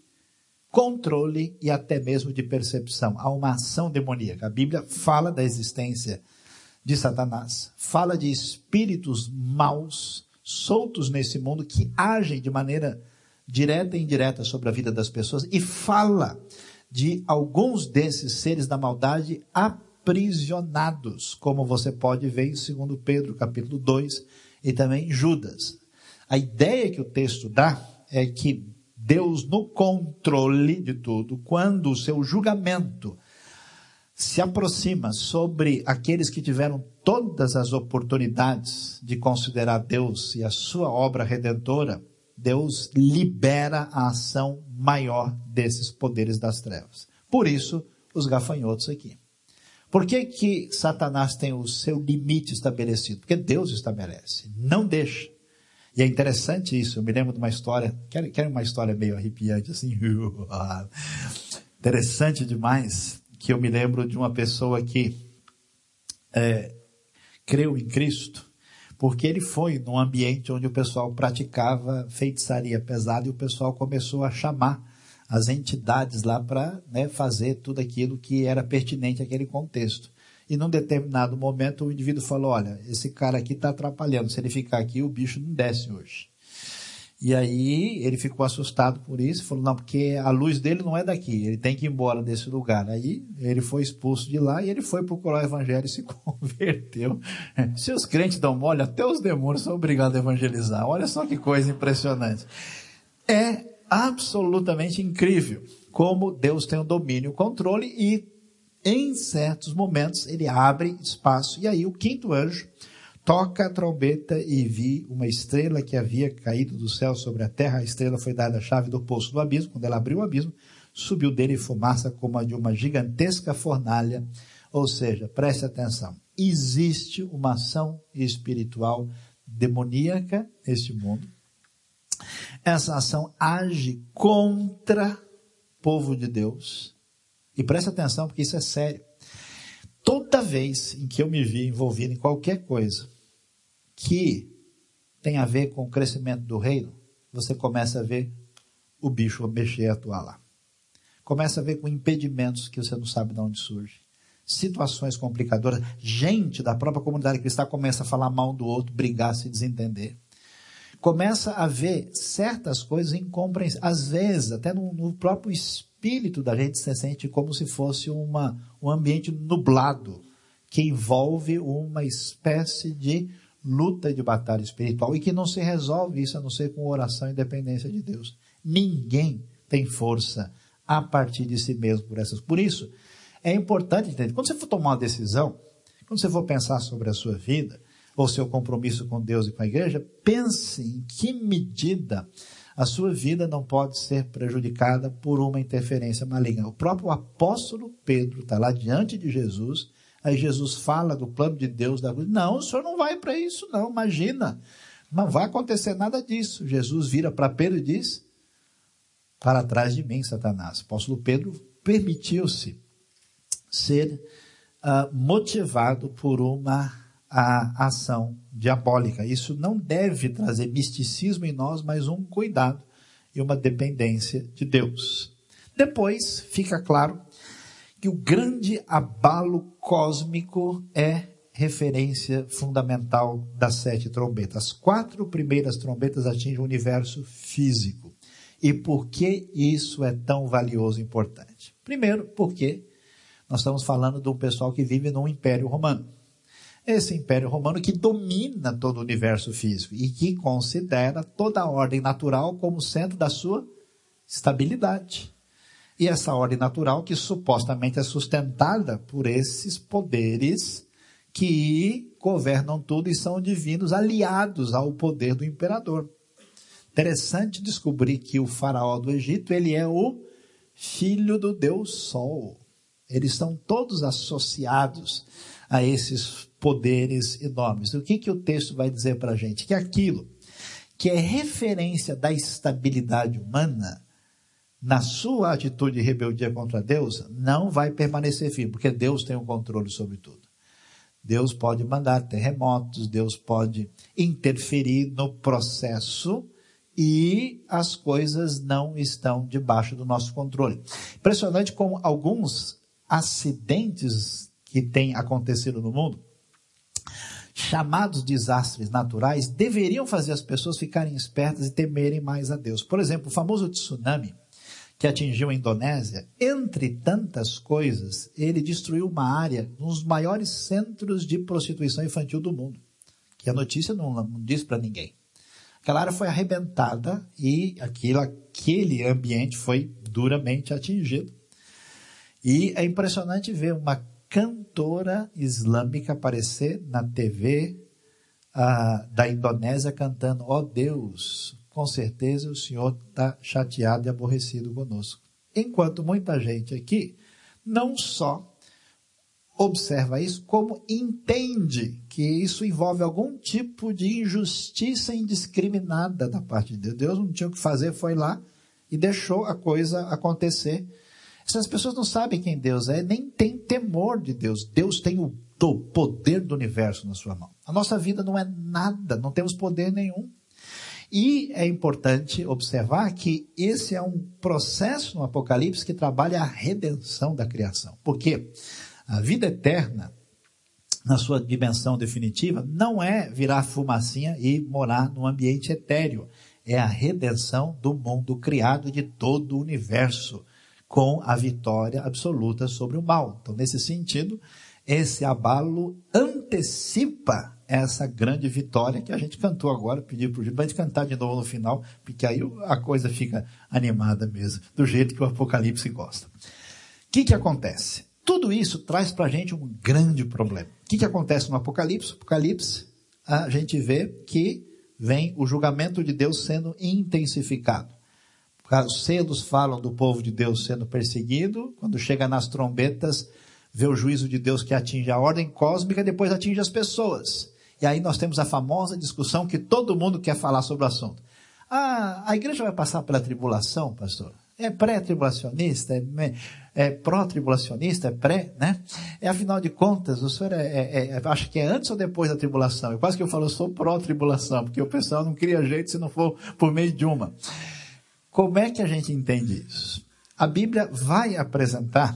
Speaker 1: controle e até mesmo de percepção. Há uma ação demoníaca. A Bíblia fala da existência de Satanás, fala de espíritos maus soltos nesse mundo que agem de maneira direta e indireta sobre a vida das pessoas e fala de alguns desses seres da maldade aprisionados, como você pode ver em 2 Pedro, capítulo 2, e também Judas. A ideia que o texto dá é que Deus, no controle de tudo, quando o seu julgamento se aproxima sobre aqueles que tiveram todas as oportunidades de considerar Deus e a sua obra redentora Deus libera a ação maior desses poderes das trevas. Por isso, os gafanhotos aqui. Por que, que Satanás tem o seu limite estabelecido? Porque Deus estabelece, não deixa. E é interessante isso, eu me lembro de uma história, quer, quer uma história meio arrepiante assim? interessante demais, que eu me lembro de uma pessoa que é, creu em Cristo, porque ele foi num ambiente onde o pessoal praticava feitiçaria pesada e o pessoal começou a chamar as entidades lá para né, fazer tudo aquilo que era pertinente àquele contexto. E num determinado momento o indivíduo falou: Olha, esse cara aqui está atrapalhando, se ele ficar aqui, o bicho não desce hoje. E aí ele ficou assustado por isso, falou: Não, porque a luz dele não é daqui, ele tem que ir embora desse lugar. Aí ele foi expulso de lá e ele foi procurar o evangelho e se converteu. Se os crentes dão mole, até os demônios são obrigados a evangelizar. Olha só que coisa impressionante. É absolutamente incrível como Deus tem o domínio, o controle e em certos momentos ele abre espaço e aí o quinto anjo toca a trombeta e vi uma estrela que havia caído do céu sobre a terra. A estrela foi dada a chave do poço do abismo. Quando ela abriu o abismo, subiu dele fumaça como a de uma gigantesca fornalha. Ou seja, preste atenção. Existe uma ação espiritual demoníaca neste mundo essa ação age contra o povo de Deus. E preste atenção, porque isso é sério. Toda vez em que eu me vi envolvido em qualquer coisa que tem a ver com o crescimento do reino, você começa a ver o bicho mexer atuar lá. Começa a ver com impedimentos que você não sabe de onde surge. Situações complicadoras. Gente da própria comunidade cristã começa a falar mal do outro, brigar, se desentender começa a ver certas coisas incompreensíveis. Às vezes, até no, no, próprio espírito da gente se sente como se fosse uma, um ambiente nublado, que envolve uma espécie de luta de batalha espiritual e que não se resolve isso a não ser com oração e dependência de Deus. Ninguém tem força a partir de si mesmo por essas. Por isso, é importante entender. Quando você for tomar uma decisão, quando você for pensar sobre a sua vida, ou seu compromisso com Deus e com a igreja, pense em que medida a sua vida não pode ser prejudicada por uma interferência maligna. O próprio apóstolo Pedro está lá diante de Jesus, aí Jesus fala do plano de Deus da cruz. Não, o senhor não vai para isso, não, imagina. Não vai acontecer nada disso. Jesus vira para Pedro e diz: Para trás de mim, Satanás. O apóstolo Pedro permitiu-se ser uh, motivado por uma a ação diabólica. Isso não deve trazer misticismo em nós, mas um cuidado e uma dependência de Deus. Depois fica claro que o grande abalo cósmico é referência fundamental das sete trombetas. As quatro primeiras trombetas atingem o universo físico. E por que isso é tão valioso e importante? Primeiro, porque nós estamos falando de um pessoal que vive num império romano esse império romano que domina todo o universo físico e que considera toda a ordem natural como centro da sua estabilidade. E essa ordem natural que supostamente é sustentada por esses poderes que governam tudo e são divinos aliados ao poder do imperador. Interessante descobrir que o faraó do Egito, ele é o filho do Deus Sol. Eles estão todos associados a esses poderes enormes. O que, que o texto vai dizer para a gente? Que aquilo que é referência da estabilidade humana, na sua atitude de rebeldia contra Deus, não vai permanecer firme, porque Deus tem o um controle sobre tudo. Deus pode mandar terremotos, Deus pode interferir no processo e as coisas não estão debaixo do nosso controle. Impressionante como alguns acidentes que têm acontecido no mundo chamados desastres naturais deveriam fazer as pessoas ficarem espertas e temerem mais a Deus. Por exemplo, o famoso tsunami que atingiu a Indonésia, entre tantas coisas, ele destruiu uma área, um dos maiores centros de prostituição infantil do mundo, que a notícia não, não diz para ninguém. Aquela área foi arrebentada e aquilo, aquele ambiente foi duramente atingido. E é impressionante ver uma cantora islâmica aparecer na TV uh, da Indonésia cantando: Ó oh Deus, com certeza o Senhor está chateado e aborrecido conosco. Enquanto muita gente aqui não só observa isso, como entende que isso envolve algum tipo de injustiça indiscriminada da parte de Deus. Deus não tinha o que fazer, foi lá e deixou a coisa acontecer. Essas pessoas não sabem quem Deus é, nem têm temor de Deus. Deus tem o poder do universo na sua mão. A nossa vida não é nada, não temos poder nenhum. E é importante observar que esse é um processo no Apocalipse que trabalha a redenção da criação. Porque a vida eterna, na sua dimensão definitiva, não é virar fumacinha e morar num ambiente etéreo. É a redenção do mundo criado de todo o universo, com a vitória absoluta sobre o mal. Então, nesse sentido, esse abalo antecipa essa grande vitória que a gente cantou agora, pediu para o Gilberto cantar de novo no final, porque aí a coisa fica animada mesmo, do jeito que o Apocalipse gosta. O que, que acontece? Tudo isso traz para a gente um grande problema. O que, que acontece no Apocalipse? Apocalipse, a gente vê que vem o julgamento de Deus sendo intensificado. Os selos falam do povo de Deus sendo perseguido, quando chega nas trombetas, vê o juízo de Deus que atinge a ordem cósmica, depois atinge as pessoas. E aí nós temos a famosa discussão que todo mundo quer falar sobre o assunto. Ah, a igreja vai passar pela tribulação, pastor? É pré-tribulacionista? É, é pró-tribulacionista? É pré, né? É, afinal de contas, o senhor é, é, é, acha que é antes ou depois da tribulação? Eu quase que eu falo, eu sou pró-tribulação, porque o pessoal não cria jeito se não for por meio de uma. Como é que a gente entende isso? A Bíblia vai apresentar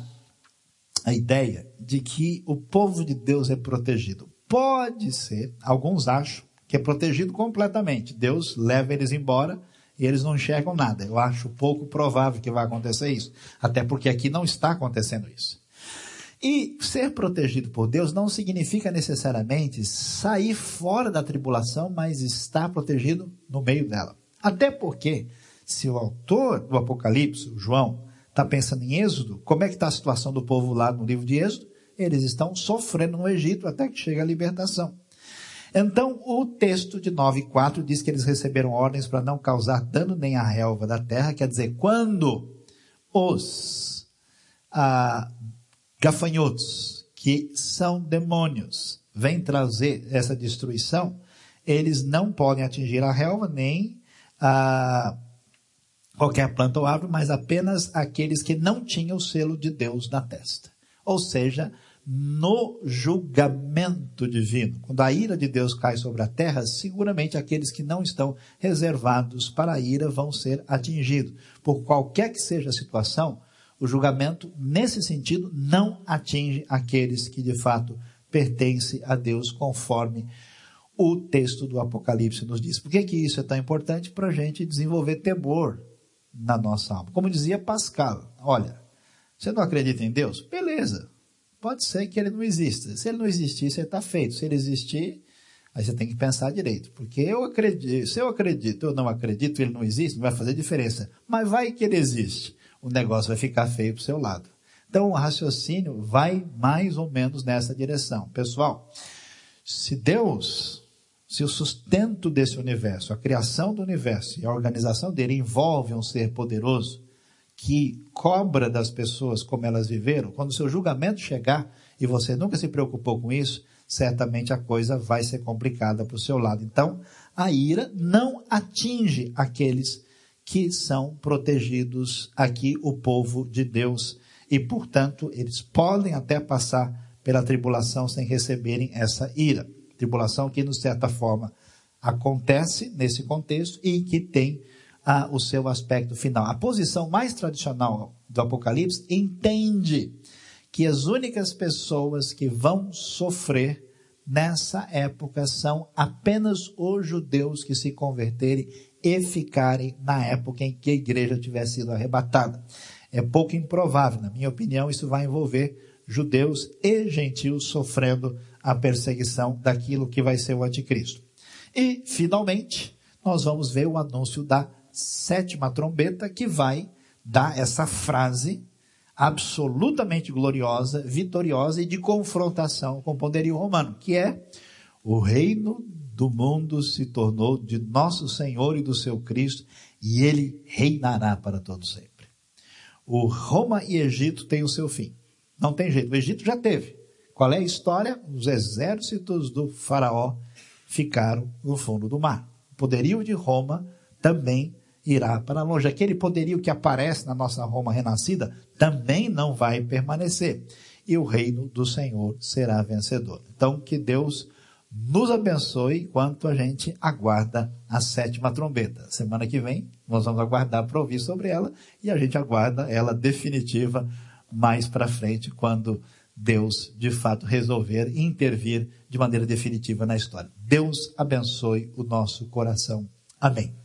Speaker 1: a ideia de que o povo de Deus é protegido. Pode ser, alguns acham, que é protegido completamente. Deus leva eles embora e eles não enxergam nada. Eu acho pouco provável que vai acontecer isso, até porque aqui não está acontecendo isso. E ser protegido por Deus não significa necessariamente sair fora da tribulação, mas estar protegido no meio dela. Até porque, se o autor do Apocalipse, João, está pensando em Êxodo, como é que está a situação do povo lá no livro de Êxodo? Eles estão sofrendo no Egito até que chega a libertação. Então, o texto de 9 e 4 diz que eles receberam ordens para não causar dano nem à relva da terra, quer dizer, quando os ah, gafanhotos, que são demônios, vêm trazer essa destruição, eles não podem atingir a relva nem a qualquer planta ou árvore, mas apenas aqueles que não tinham o selo de Deus na testa. Ou seja, no julgamento divino. Quando a ira de Deus cai sobre a terra, seguramente aqueles que não estão reservados para a ira vão ser atingidos. Por qualquer que seja a situação, o julgamento, nesse sentido, não atinge aqueles que de fato pertencem a Deus, conforme o texto do Apocalipse nos diz. Por que, que isso é tão importante? Para a gente desenvolver temor na nossa alma. Como dizia Pascal, olha, você não acredita em Deus? Beleza, pode ser que ele não exista. Se ele não existir, você está feito. Se ele existir, aí você tem que pensar direito. Porque eu acredito, se eu acredito, eu não acredito, ele não existe, não vai fazer diferença. Mas vai que ele existe. O negócio vai ficar feio para o seu lado. Então o raciocínio vai mais ou menos nessa direção. Pessoal, se Deus, se o sustento desse universo, a criação do universo e a organização dele envolve um ser poderoso, que cobra das pessoas como elas viveram, quando o seu julgamento chegar e você nunca se preocupou com isso, certamente a coisa vai ser complicada para o seu lado. Então, a ira não atinge aqueles que são protegidos aqui, o povo de Deus, e portanto, eles podem até passar pela tribulação sem receberem essa ira. Tribulação que, de certa forma, acontece nesse contexto e que tem a, o seu aspecto final. A posição mais tradicional do Apocalipse entende que as únicas pessoas que vão sofrer nessa época são apenas os judeus que se converterem e ficarem na época em que a igreja tiver sido arrebatada. É pouco improvável, na minha opinião, isso vai envolver judeus e gentios sofrendo a perseguição daquilo que vai ser o anticristo. E, finalmente, nós vamos ver o anúncio da sétima trombeta que vai dar essa frase absolutamente gloriosa, vitoriosa e de confrontação com o poderio romano, que é o reino do mundo se tornou de nosso Senhor e do seu Cristo, e ele reinará para todo sempre. O Roma e Egito têm o seu fim. Não tem jeito. O Egito já teve. Qual é a história? Os exércitos do faraó ficaram no fundo do mar. O poderio de Roma também irá para longe. Aquele poderio que aparece na nossa Roma renascida também não vai permanecer. E o reino do Senhor será vencedor. Então, que Deus nos abençoe enquanto a gente aguarda a sétima trombeta. Semana que vem nós vamos aguardar para ouvir sobre ela e a gente aguarda ela definitiva mais para frente quando Deus de fato resolver intervir de maneira definitiva na história. Deus abençoe o nosso coração. Amém.